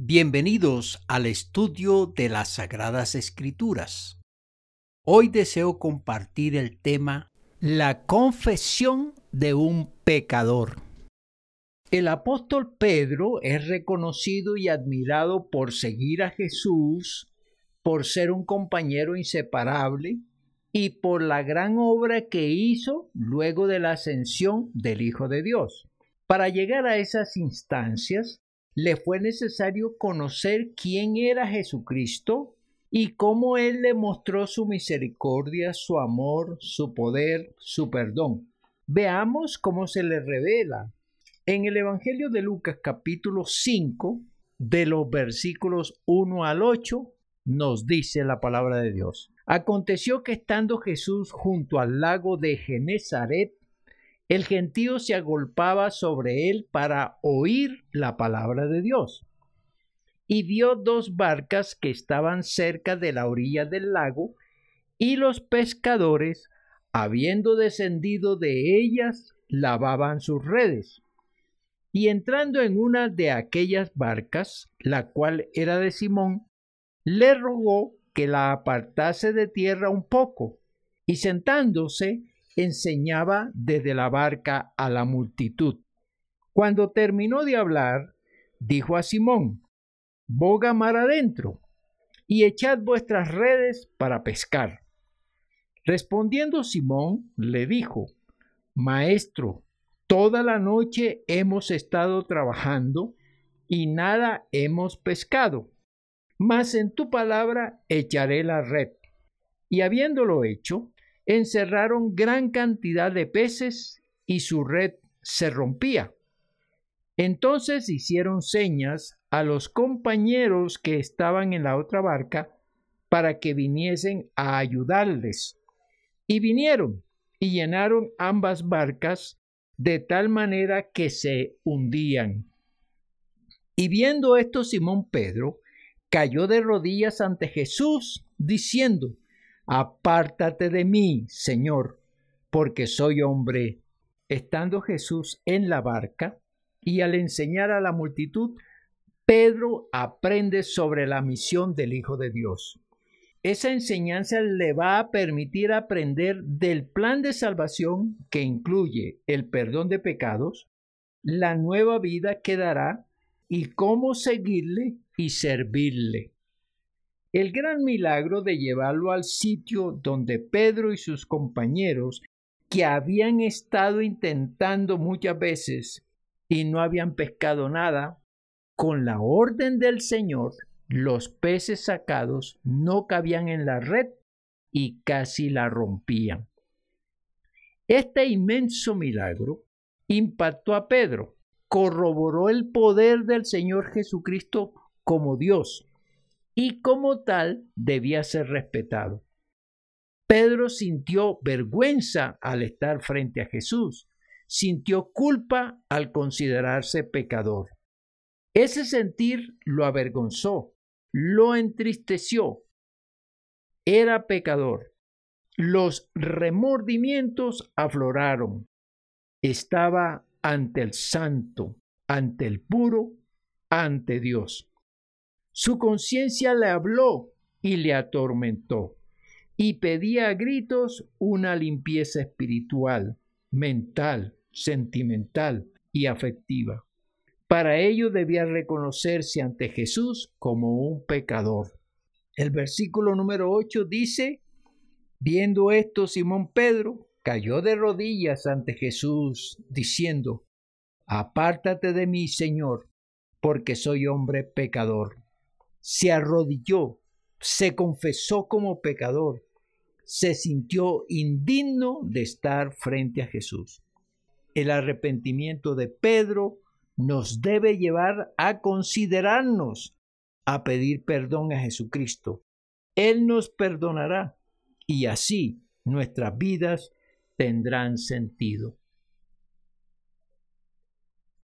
Bienvenidos al estudio de las Sagradas Escrituras. Hoy deseo compartir el tema La confesión de un pecador. El apóstol Pedro es reconocido y admirado por seguir a Jesús, por ser un compañero inseparable y por la gran obra que hizo luego de la ascensión del Hijo de Dios. Para llegar a esas instancias, le fue necesario conocer quién era Jesucristo y cómo Él le mostró su misericordia, su amor, su poder, su perdón. Veamos cómo se le revela. En el Evangelio de Lucas capítulo 5, de los versículos 1 al 8, nos dice la palabra de Dios. Aconteció que estando Jesús junto al lago de Genezaret, el gentío se agolpaba sobre él para oír la palabra de Dios. Y vio dos barcas que estaban cerca de la orilla del lago, y los pescadores, habiendo descendido de ellas, lavaban sus redes. Y entrando en una de aquellas barcas, la cual era de Simón, le rogó que la apartase de tierra un poco, y sentándose, enseñaba desde la barca a la multitud. Cuando terminó de hablar, dijo a Simón, Boga mar adentro y echad vuestras redes para pescar. Respondiendo Simón, le dijo, Maestro, toda la noche hemos estado trabajando y nada hemos pescado, mas en tu palabra echaré la red. Y habiéndolo hecho, encerraron gran cantidad de peces y su red se rompía. Entonces hicieron señas a los compañeros que estaban en la otra barca para que viniesen a ayudarles. Y vinieron y llenaron ambas barcas de tal manera que se hundían. Y viendo esto Simón Pedro cayó de rodillas ante Jesús, diciendo, Apártate de mí, Señor, porque soy hombre. Estando Jesús en la barca, y al enseñar a la multitud, Pedro aprende sobre la misión del Hijo de Dios. Esa enseñanza le va a permitir aprender del plan de salvación que incluye el perdón de pecados, la nueva vida que dará y cómo seguirle y servirle. El gran milagro de llevarlo al sitio donde Pedro y sus compañeros, que habían estado intentando muchas veces y no habían pescado nada, con la orden del Señor, los peces sacados no cabían en la red y casi la rompían. Este inmenso milagro impactó a Pedro, corroboró el poder del Señor Jesucristo como Dios y como tal debía ser respetado. Pedro sintió vergüenza al estar frente a Jesús, sintió culpa al considerarse pecador. Ese sentir lo avergonzó, lo entristeció. Era pecador. Los remordimientos afloraron. Estaba ante el santo, ante el puro, ante Dios. Su conciencia le habló y le atormentó, y pedía a gritos una limpieza espiritual, mental, sentimental y afectiva. Para ello debía reconocerse ante Jesús como un pecador. El versículo número 8 dice, viendo esto, Simón Pedro cayó de rodillas ante Jesús, diciendo, Apártate de mí, Señor, porque soy hombre pecador se arrodilló, se confesó como pecador, se sintió indigno de estar frente a Jesús. El arrepentimiento de Pedro nos debe llevar a considerarnos, a pedir perdón a Jesucristo. Él nos perdonará y así nuestras vidas tendrán sentido.